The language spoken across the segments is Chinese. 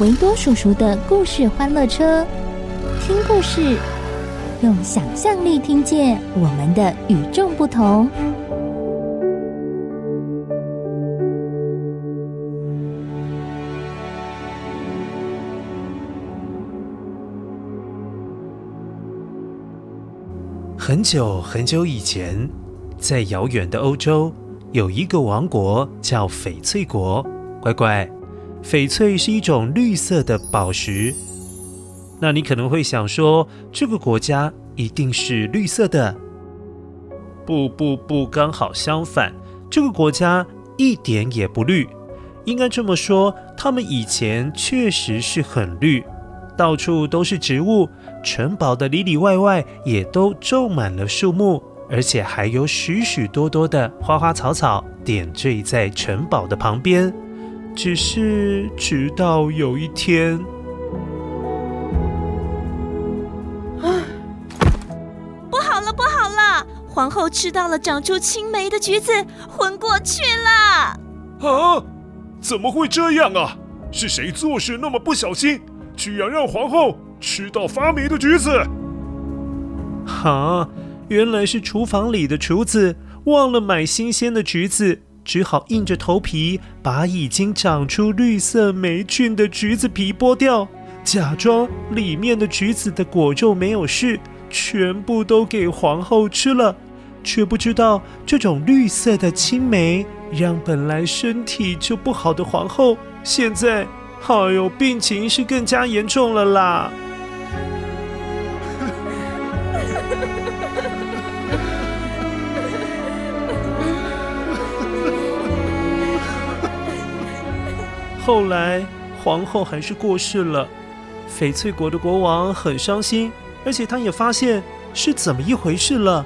维多叔叔的故事欢乐车，听故事，用想象力听见我们的与众不同。很久很久以前，在遥远的欧洲。有一个王国叫翡翠国，乖乖，翡翠是一种绿色的宝石。那你可能会想说，这个国家一定是绿色的？不不不，刚好相反，这个国家一点也不绿。应该这么说，他们以前确实是很绿，到处都是植物，城堡的里里外外也都种满了树木。而且还有许许多多的花花草草点缀在城堡的旁边，只是直到有一天，啊，不好了，不好了！皇后吃到了长出青梅的橘子，昏过去了。啊？怎么会这样啊？是谁做事那么不小心，居然让皇后吃到发霉的橘子？哈？原来是厨房里的厨子忘了买新鲜的橘子，只好硬着头皮把已经长出绿色霉菌的橘子皮剥掉，假装里面的橘子的果肉没有事，全部都给皇后吃了，却不知道这种绿色的青霉让本来身体就不好的皇后，现在，哎呦，病情是更加严重了啦。后来，皇后还是过世了，翡翠国的国王很伤心，而且他也发现是怎么一回事了，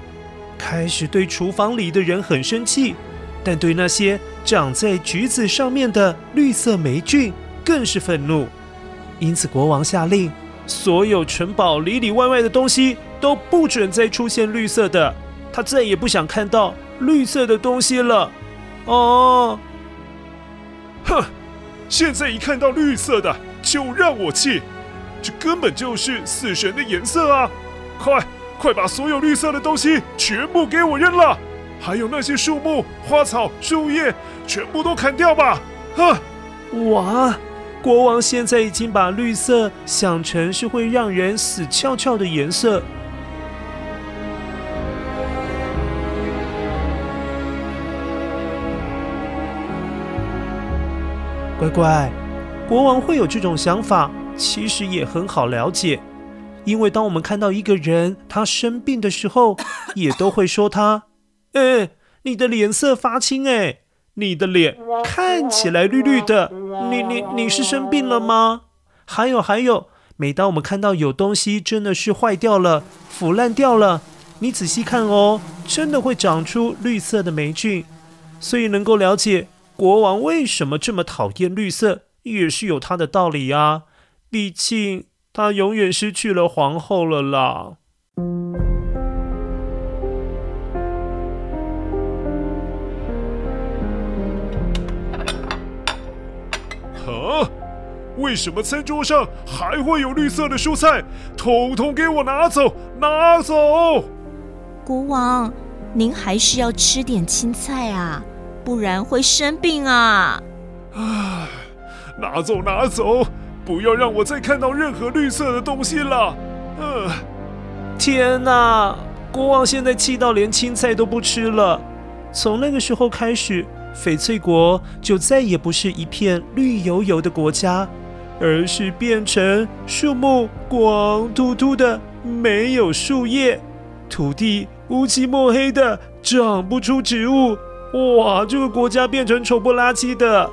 开始对厨房里的人很生气，但对那些长在橘子上面的绿色霉菌更是愤怒。因此，国王下令，所有城堡里里外外的东西都不准再出现绿色的，他再也不想看到绿色的东西了。哦，哼。现在一看到绿色的就让我气，这根本就是死神的颜色啊！快快把所有绿色的东西全部给我扔了，还有那些树木、花草、树叶，全部都砍掉吧！啊！哇！国王现在已经把绿色想成是会让人死翘翘的颜色。乖乖，国王会有这种想法，其实也很好了解，因为当我们看到一个人他生病的时候，也都会说他：“哎，你的脸色发青，哎，你的脸看起来绿绿的，你你你是生病了吗？”还有还有，每当我们看到有东西真的是坏掉了、腐烂掉了，你仔细看哦，真的会长出绿色的霉菌，所以能够了解。国王为什么这么讨厌绿色，也是有他的道理啊。毕竟他永远失去了皇后了啦。啊？为什么餐桌上还会有绿色的蔬菜？统统给我拿走，拿走！国王，您还是要吃点青菜啊。不然会生病啊！啊，拿走拿走，不要让我再看到任何绿色的东西了。呃，天哪！国王现在气到连青菜都不吃了。从那个时候开始，翡翠国就再也不是一片绿油油的国家，而是变成树木光秃秃的，没有树叶，土地乌漆墨黑的，长不出植物。哇，这个国家变成丑不拉几的。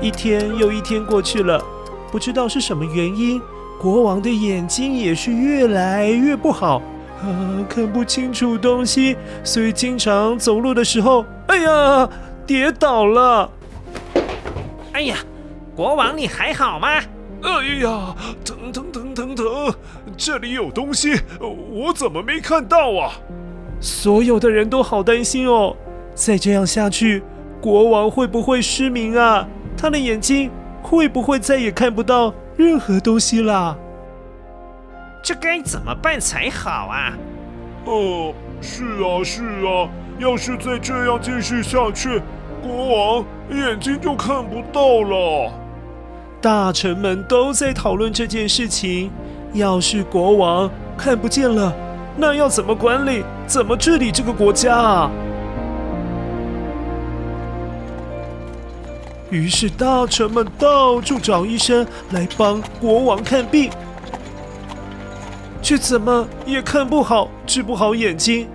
一天又一天过去了，不知道是什么原因，国王的眼睛也是越来越不好，啊，看不清楚东西，所以经常走路的时候，哎呀，跌倒了。哎呀，国王你还好吗？哎呀，疼疼疼疼疼！这里有东西，我怎么没看到啊？所有的人都好担心哦，再这样下去，国王会不会失明啊？他的眼睛会不会再也看不到任何东西啦？这该怎么办才好啊？哦，是啊是啊，要是再这样继续下去，国王眼睛就看不到了。大臣们都在讨论这件事情。要是国王看不见了，那要怎么管理、怎么治理这个国家啊？于是大臣们到处找医生来帮国王看病，却怎么也看不好、治不好眼睛。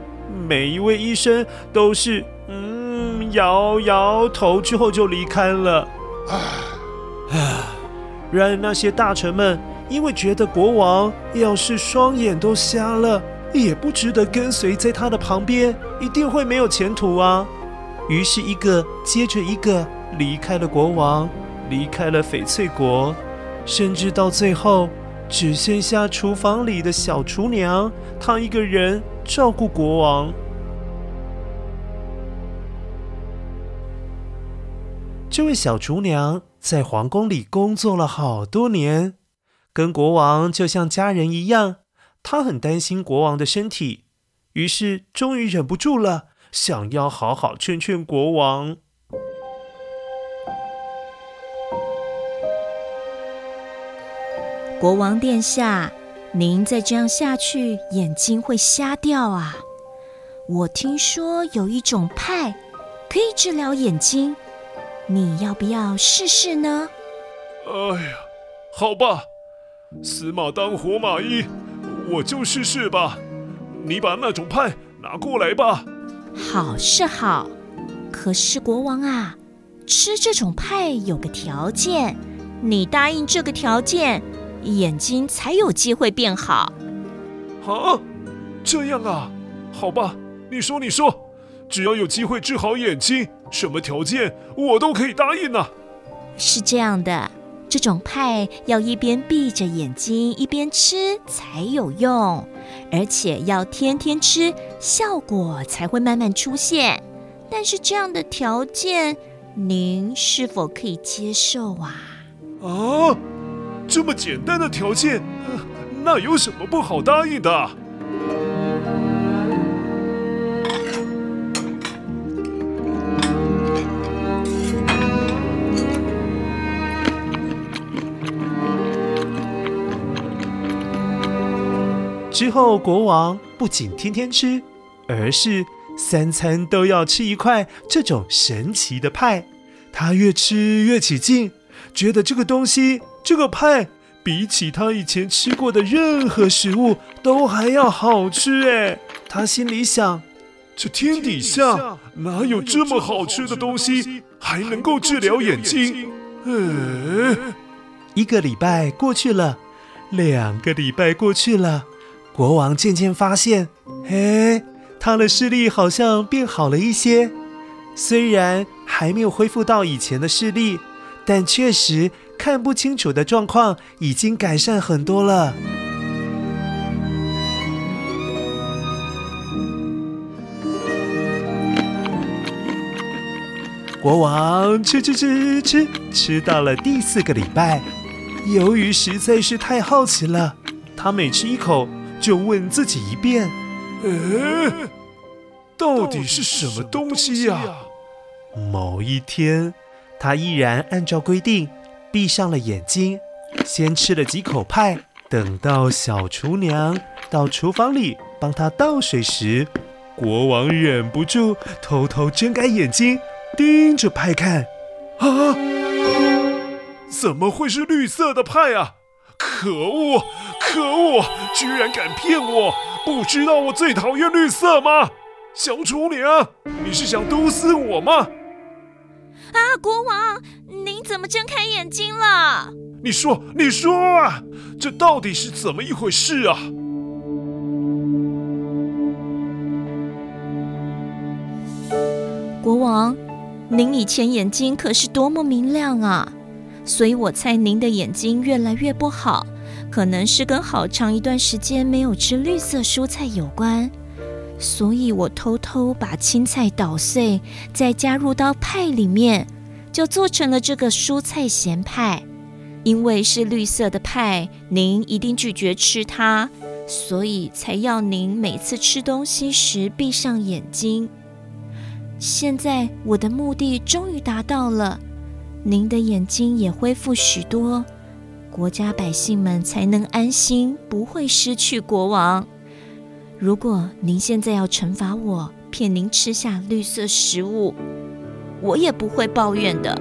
每一位医生都是嗯摇摇头之后就离开了。啊，然而那些大臣们因为觉得国王要是双眼都瞎了，也不值得跟随在他的旁边，一定会没有前途啊。于是，一个接着一个。离开了国王，离开了翡翠国，甚至到最后只剩下厨房里的小厨娘，她一个人照顾国王。这位小厨娘在皇宫里工作了好多年，跟国王就像家人一样。她很担心国王的身体，于是终于忍不住了，想要好好劝劝国王。国王殿下，您再这样下去，眼睛会瞎掉啊！我听说有一种派可以治疗眼睛，你要不要试试呢？哎呀，好吧，死马当活马医，我就试试吧。你把那种派拿过来吧。好是好，可是国王啊，吃这种派有个条件，你答应这个条件，眼睛才有机会变好。啊，这样啊，好吧，你说你说，只要有机会治好眼睛，什么条件我都可以答应呢。是这样的，这种派要一边闭着眼睛一边吃才有用，而且要天天吃，效果才会慢慢出现。但是这样的条件，您是否可以接受啊？啊？这么简单的条件，那有什么不好答应的？之后，国王不仅天天吃，而是三餐都要吃一块这种神奇的派。他越吃越起劲，觉得这个东西。这个派比起他以前吃过的任何食物都还要好吃哎！他心里想：这天底下哪有这么好吃的东西还能够治疗眼睛？嗯，一个礼拜过去了，两个礼拜过去了，国王渐渐发现，哎，他的视力好像变好了一些，虽然还没有恢复到以前的视力，但确实。看不清楚的状况已经改善很多了。国王吃吃吃吃吃到了第四个礼拜，由于实在是太好奇了，他每吃一口就问自己一遍：“诶，到底是什么东西呀？某一天，他依然按照规定闭上了眼睛，先吃了几口派。等到小厨娘到厨房里帮他倒水时，国王忍不住偷偷睁开眼睛，盯着派看。啊！怎么会是绿色的派啊？可恶！可恶！居然敢骗我！不知道我最讨厌绿色吗？小厨娘，你是想毒死我吗？啊，国王，您怎么睁开眼睛了？你说，你说啊，这到底是怎么一回事啊？国王，您以前眼睛可是多么明亮啊，所以我猜您的眼睛越来越不好，可能是跟好长一段时间没有吃绿色蔬菜有关。所以我偷偷把青菜捣碎，再加入到派里面，就做成了这个蔬菜咸派。因为是绿色的派，您一定拒绝吃它，所以才要您每次吃东西时闭上眼睛。现在我的目的终于达到了，您的眼睛也恢复许多，国家百姓们才能安心，不会失去国王。如果您现在要惩罚我，骗您吃下绿色食物，我也不会抱怨的。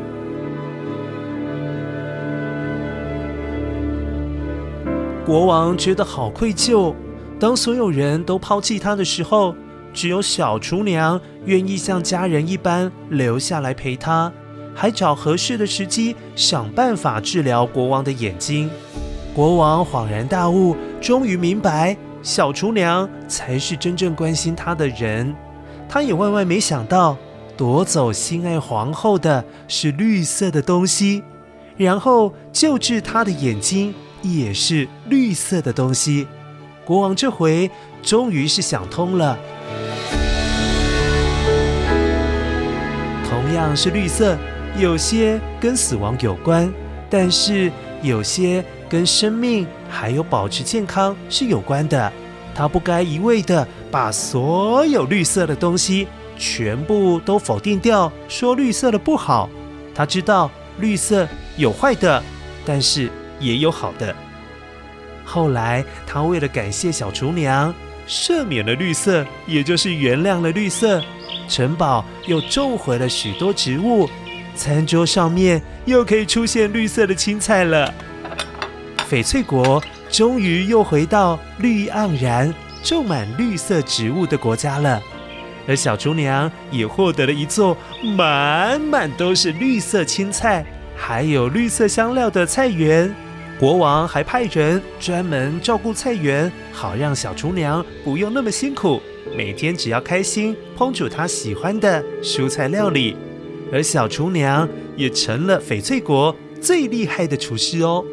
国王觉得好愧疚。当所有人都抛弃他的时候，只有小厨娘愿意像家人一般留下来陪他，还找合适的时机想办法治疗国王的眼睛。国王恍然大悟，终于明白小厨娘才是真正关心他的人。他也万万没想到，夺走心爱皇后的是绿色的东西，然后救治他的眼睛。也是绿色的东西，国王这回终于是想通了。同样是绿色，有些跟死亡有关，但是有些跟生命还有保持健康是有关的。他不该一味的把所有绿色的东西全部都否定掉，说绿色的不好。他知道绿色有坏的，但是。也有好的。后来，他为了感谢小厨娘，赦免了绿色，也就是原谅了绿色。城堡又种回了许多植物，餐桌上面又可以出现绿色的青菜了。翡翠国终于又回到绿意盎然、种满绿色植物的国家了。而小厨娘也获得了一座满满都是绿色青菜，还有绿色香料的菜园。国王还派人专门照顾菜园，好让小厨娘不用那么辛苦，每天只要开心烹煮她喜欢的蔬菜料理，而小厨娘也成了翡翠国最厉害的厨师哦。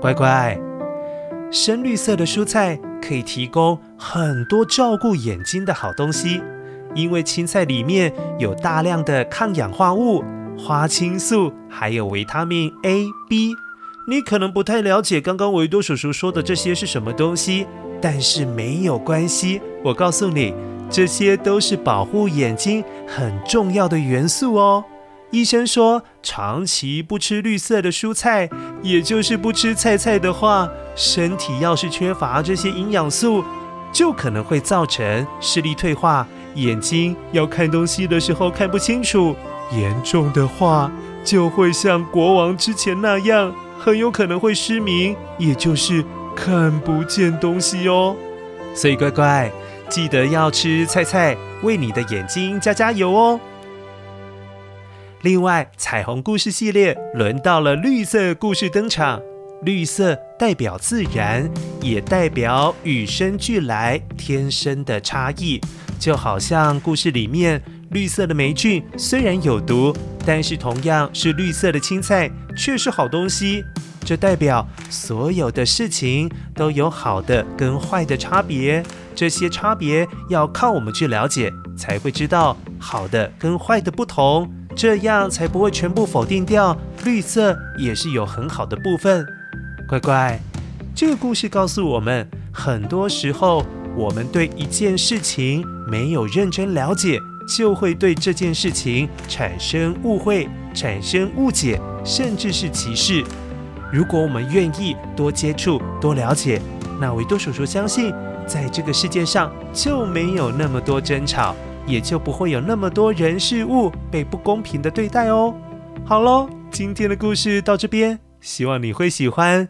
乖乖，深绿色的蔬菜可以提供很多照顾眼睛的好东西。因为青菜里面有大量的抗氧化物、花青素，还有维他命 A、B。你可能不太了解刚刚维多叔叔说的这些是什么东西，但是没有关系，我告诉你，这些都是保护眼睛很重要的元素哦。医生说，长期不吃绿色的蔬菜，也就是不吃菜菜的话，身体要是缺乏这些营养素，就可能会造成视力退化。眼睛要看东西的时候看不清楚，严重的话就会像国王之前那样，很有可能会失明，也就是看不见东西哦。所以乖乖，记得要吃菜菜，为你的眼睛加加油哦。另外，彩虹故事系列轮到了绿色故事登场，绿色代表自然，也代表与生俱来、天生的差异。就好像故事里面，绿色的霉菌虽然有毒，但是同样是绿色的青菜却是好东西。这代表所有的事情都有好的跟坏的差别，这些差别要靠我们去了解，才会知道好的跟坏的不同，这样才不会全部否定掉，绿色也是有很好的部分。乖乖，这个故事告诉我们，很多时候我们对一件事情没有认真了解，就会对这件事情产生误会、产生误解，甚至是歧视。如果我们愿意多接触、多了解，那维多叔叔相信，在这个世界上就没有那么多争吵，也就不会有那么多人事物被不公平的对待哦。好喽，今天的故事到这边，希望你会喜欢。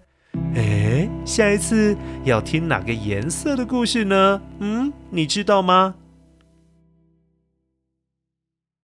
哎，下一次要听哪个颜色的故事呢？嗯，你知道吗？